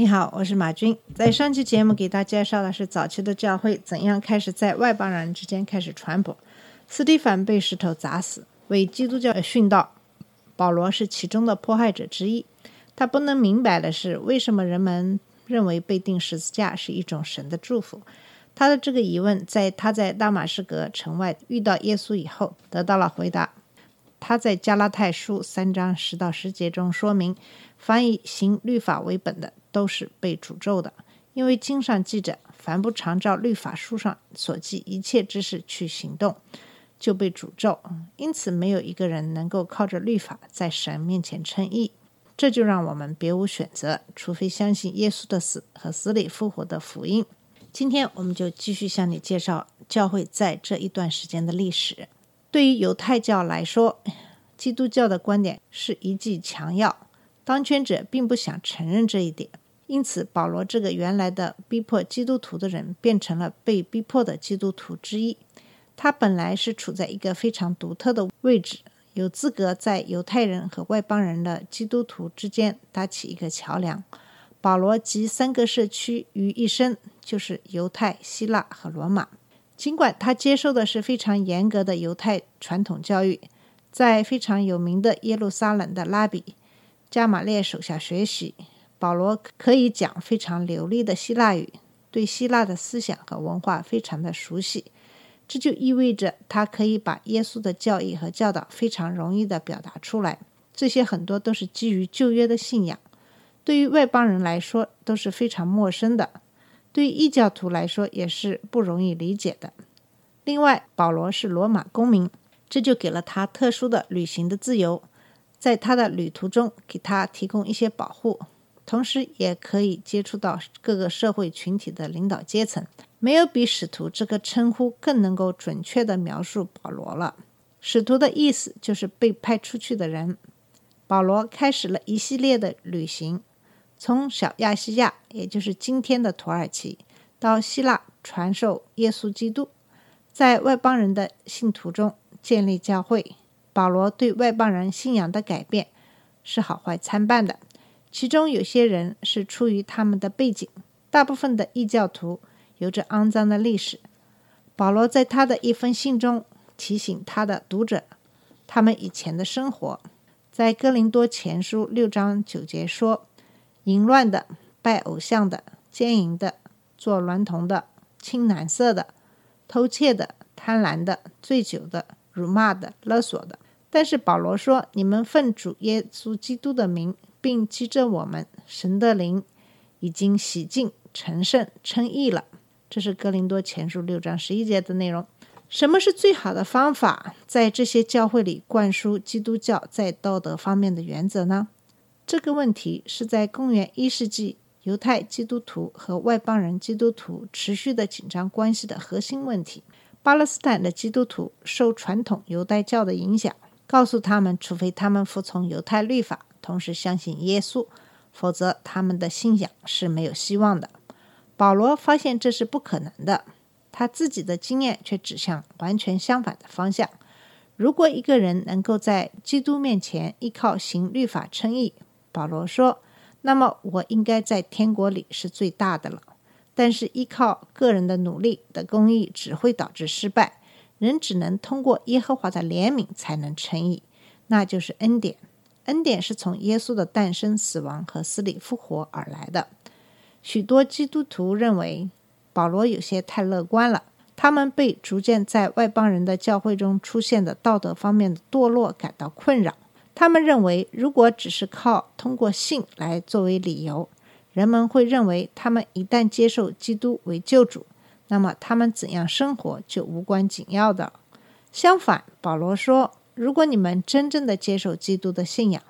你好，我是马军。在上期节目给大家介绍的是早期的教会怎样开始在外邦人之间开始传播。斯蒂凡被石头砸死，为基督教殉道。保罗是其中的迫害者之一。他不能明白的是，为什么人们认为被钉十字架是一种神的祝福。他的这个疑问，在他在大马士革城外遇到耶稣以后得到了回答。他在加拉太书三章十到十节中说明，凡以行律法为本的，都是被诅咒的，因为经上记着，凡不常照律法书上所记一切之事去行动，就被诅咒。因此，没有一个人能够靠着律法在神面前称义。这就让我们别无选择，除非相信耶稣的死和死里复活的福音。今天，我们就继续向你介绍教会在这一段时间的历史。对于犹太教来说，基督教的观点是一剂强药，当权者并不想承认这一点，因此保罗这个原来的逼迫基督徒的人，变成了被逼迫的基督徒之一。他本来是处在一个非常独特的位置，有资格在犹太人和外邦人的基督徒之间搭起一个桥梁。保罗集三个社区于一身，就是犹太、希腊和罗马。尽管他接受的是非常严格的犹太传统教育，在非常有名的耶路撒冷的拉比加马列手下学习，保罗可以讲非常流利的希腊语，对希腊的思想和文化非常的熟悉。这就意味着他可以把耶稣的教义和教导非常容易的表达出来。这些很多都是基于旧约的信仰，对于外邦人来说都是非常陌生的。对于异教徒来说也是不容易理解的。另外，保罗是罗马公民，这就给了他特殊的旅行的自由，在他的旅途中给他提供一些保护，同时也可以接触到各个社会群体的领导阶层。没有比使徒这个称呼更能够准确地描述保罗了。使徒的意思就是被派出去的人。保罗开始了一系列的旅行。从小亚细亚，也就是今天的土耳其，到希腊传授耶稣基督，在外邦人的信徒中建立教会。保罗对外邦人信仰的改变是好坏参半的，其中有些人是出于他们的背景，大部分的异教徒有着肮脏的历史。保罗在他的一封信中提醒他的读者，他们以前的生活，在哥林多前书六章九节说。淫乱的、拜偶像的、奸淫的、做娈童的、青蓝色的、偷窃的、贪婪的、醉酒的、辱骂的、勒索的。但是保罗说：“你们奉主耶稣基督的名，并记着我们神的灵，已经洗净、成圣、称义了。”这是哥林多前书六章十一节的内容。什么是最好的方法，在这些教会里灌输基督教在道德方面的原则呢？这个问题是在公元一世纪犹太基督徒和外邦人基督徒持续的紧张关系的核心问题。巴勒斯坦的基督徒受传统犹太教的影响，告诉他们，除非他们服从犹太律法，同时相信耶稣，否则他们的信仰是没有希望的。保罗发现这是不可能的，他自己的经验却指向完全相反的方向。如果一个人能够在基督面前依靠行律法称义，保罗说：“那么我应该在天国里是最大的了。但是依靠个人的努力的公义只会导致失败。人只能通过耶和华的怜悯才能称义，那就是恩典。恩典是从耶稣的诞生、死亡和死里复活而来的。许多基督徒认为保罗有些太乐观了，他们被逐渐在外邦人的教会中出现的道德方面的堕落感到困扰。”他们认为，如果只是靠通过信来作为理由，人们会认为他们一旦接受基督为救主，那么他们怎样生活就无关紧要的。相反，保罗说，如果你们真正的接受基督的信仰，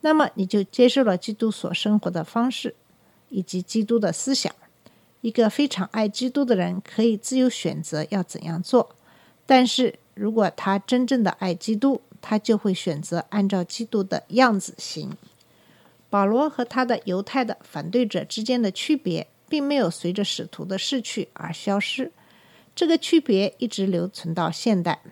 那么你就接受了基督所生活的方式，以及基督的思想。一个非常爱基督的人可以自由选择要怎样做，但是如果他真正的爱基督，他就会选择按照基督的样子行。保罗和他的犹太的反对者之间的区别，并没有随着使徒的逝去而消失，这个区别一直留存到现代。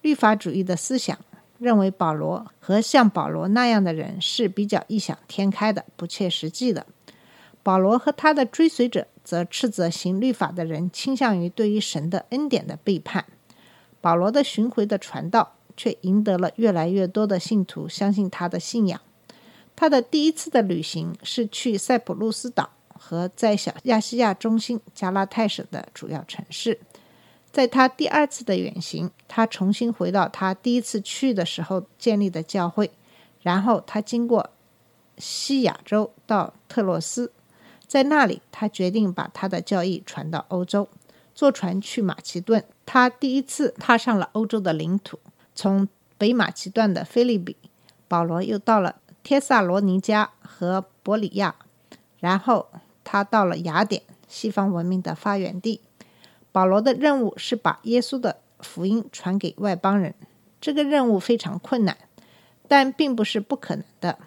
律法主义的思想认为，保罗和像保罗那样的人是比较异想天开的、不切实际的。保罗和他的追随者则斥责行律法的人倾向于对于神的恩典的背叛。保罗的巡回的传道却赢得了越来越多的信徒相信他的信仰。他的第一次的旅行是去塞浦路斯岛和在小亚细亚中心加拉泰省的主要城市。在他第二次的远行，他重新回到他第一次去的时候建立的教会，然后他经过西亚洲到特洛斯。在那里，他决定把他的教义传到欧洲，坐船去马其顿。他第一次踏上了欧洲的领土，从北马其顿的菲利比，保罗又到了帖萨罗尼迦和伯里亚，然后他到了雅典，西方文明的发源地。保罗的任务是把耶稣的福音传给外邦人。这个任务非常困难，但并不是不可能的，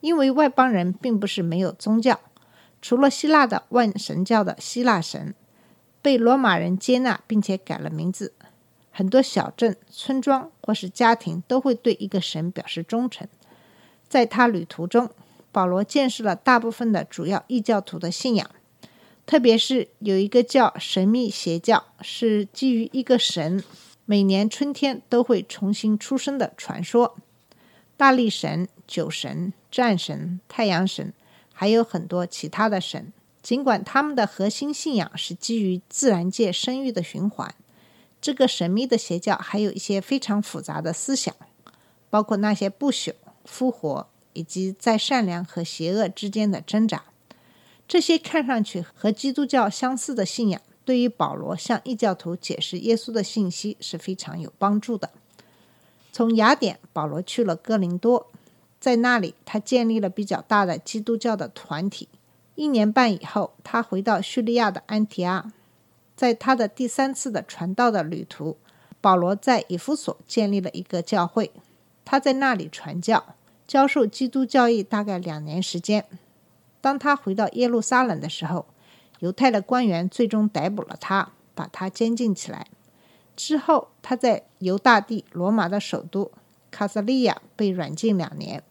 因为外邦人并不是没有宗教。除了希腊的万神教的希腊神被罗马人接纳并且改了名字，很多小镇、村庄或是家庭都会对一个神表示忠诚。在他旅途中，保罗见识了大部分的主要异教徒的信仰，特别是有一个叫神秘邪教，是基于一个神每年春天都会重新出生的传说。大力神、酒神、战神、太阳神。还有很多其他的神，尽管他们的核心信仰是基于自然界生育的循环，这个神秘的邪教还有一些非常复杂的思想，包括那些不朽、复活以及在善良和邪恶之间的挣扎。这些看上去和基督教相似的信仰，对于保罗向异教徒解释耶稣的信息是非常有帮助的。从雅典，保罗去了哥林多。在那里，他建立了比较大的基督教的团体。一年半以后，他回到叙利亚的安提阿。在他的第三次的传道的旅途，保罗在以弗所建立了一个教会。他在那里传教、教授基督教义，大概两年时间。当他回到耶路撒冷的时候，犹太的官员最终逮捕了他，把他监禁起来。之后，他在犹大地罗马的首都卡萨利亚被软禁两年。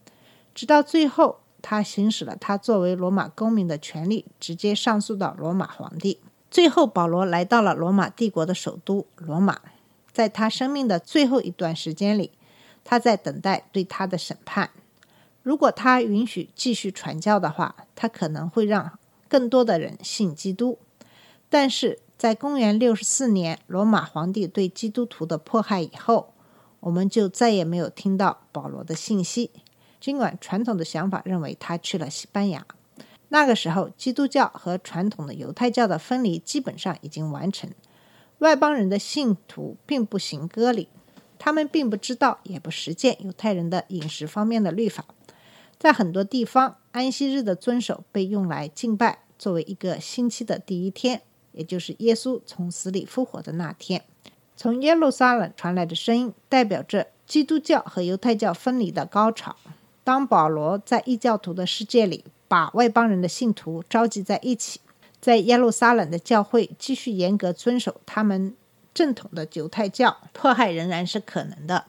直到最后，他行使了他作为罗马公民的权利，直接上诉到罗马皇帝。最后，保罗来到了罗马帝国的首都罗马。在他生命的最后一段时间里，他在等待对他的审判。如果他允许继续传教的话，他可能会让更多的人信基督。但是在公元六十四年罗马皇帝对基督徒的迫害以后，我们就再也没有听到保罗的信息。尽管传统的想法认为他去了西班牙，那个时候基督教和传统的犹太教的分离基本上已经完成。外邦人的信徒并不行割礼，他们并不知道也不实践犹太人的饮食方面的律法。在很多地方，安息日的遵守被用来敬拜，作为一个星期的第一天，也就是耶稣从死里复活的那天。从耶路撒冷传来的声音，代表着基督教和犹太教分离的高潮。当保罗在异教徒的世界里把外邦人的信徒召集在一起，在耶路撒冷的教会继续严格遵守他们正统的犹太教，迫害仍然是可能的。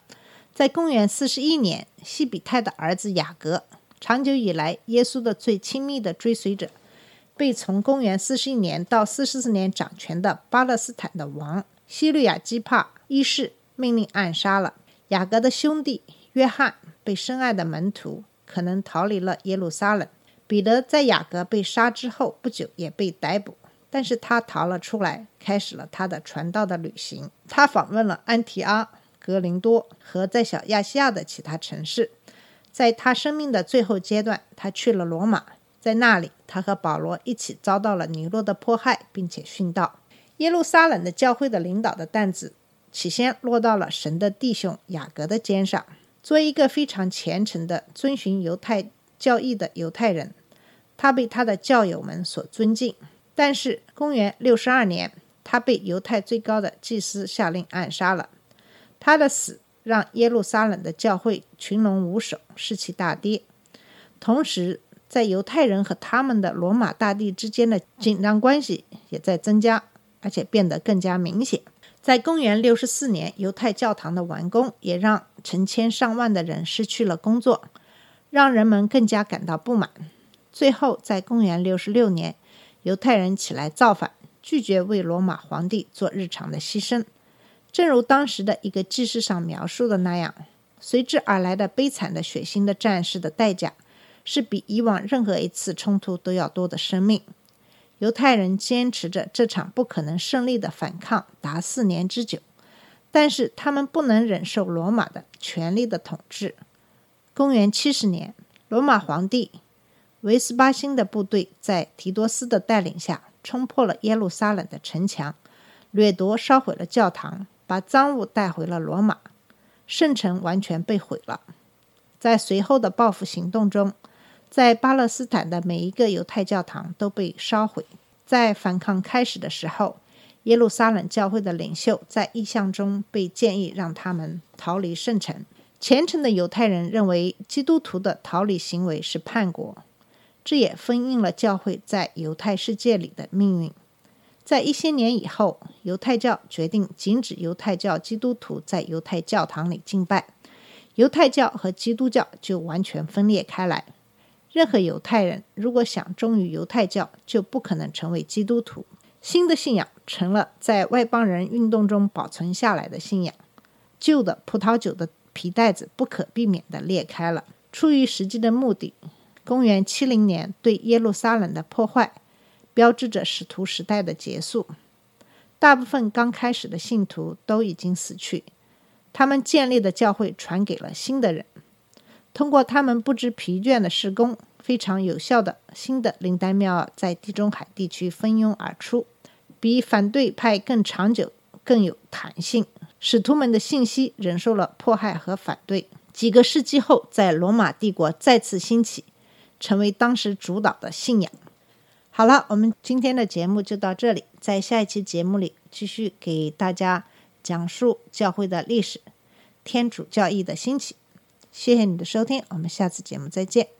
在公元四十一年，西比泰的儿子雅各，长久以来耶稣的最亲密的追随者，被从公元四十一年到四十四年掌权的巴勒斯坦的王西律亚基帕一世命令暗杀了。雅各的兄弟约翰。被深爱的门徒可能逃离了耶路撒冷。彼得在雅各被杀之后不久也被逮捕，但是他逃了出来，开始了他的传道的旅行。他访问了安提阿、格林多和在小亚细亚的其他城市。在他生命的最后阶段，他去了罗马，在那里他和保罗一起遭到了尼禄的迫害，并且殉道。耶路撒冷的教会的领导的担子起先落到了神的弟兄雅各的肩上。作为一个非常虔诚的遵循犹太教义的犹太人，他被他的教友们所尊敬。但是公元六十二年，他被犹太最高的祭司下令暗杀了。他的死让耶路撒冷的教会群龙无首，士气大跌。同时，在犹太人和他们的罗马大帝之间的紧张关系也在增加，而且变得更加明显。在公元六十四年，犹太教堂的完工也让成千上万的人失去了工作，让人们更加感到不满。最后，在公元六十六年，犹太人起来造反，拒绝为罗马皇帝做日常的牺牲。正如当时的一个记事上描述的那样，随之而来的悲惨的、血腥的战事的代价，是比以往任何一次冲突都要多的生命。犹太人坚持着这场不可能胜利的反抗达四年之久，但是他们不能忍受罗马的权力的统治。公元七十年，罗马皇帝。维斯巴辛的部队在提多斯的带领下冲破了耶路撒冷的城墙，掠夺、烧毁了教堂，把赃物带回了罗马，圣城完全被毁了。在随后的报复行动中，在巴勒斯坦的每一个犹太教堂都被烧毁。在反抗开始的时候，耶路撒冷教会的领袖在意象中被建议让他们逃离圣城。虔诚的犹太人认为，基督徒的逃离行为是叛国。这也封印了教会在犹太世界里的命运。在一些年以后，犹太教决定禁止犹太教基督徒在犹太教堂里敬拜，犹太教和基督教就完全分裂开来。任何犹太人如果想忠于犹太教，就不可能成为基督徒。新的信仰成了在外邦人运动中保存下来的信仰。旧的葡萄酒的皮带子不可避免地裂开了，出于实际的目的。公元七零年对耶路撒冷的破坏，标志着使徒时代的结束。大部分刚开始的信徒都已经死去，他们建立的教会传给了新的人。通过他们不知疲倦的施工，非常有效的新的灵丹妙药在地中海地区蜂拥而出，比反对派更长久、更有弹性。使徒们的信息忍受了迫害和反对。几个世纪后，在罗马帝国再次兴起。成为当时主导的信仰。好了，我们今天的节目就到这里，在下一期节目里继续给大家讲述教会的历史、天主教义的兴起。谢谢你的收听，我们下次节目再见。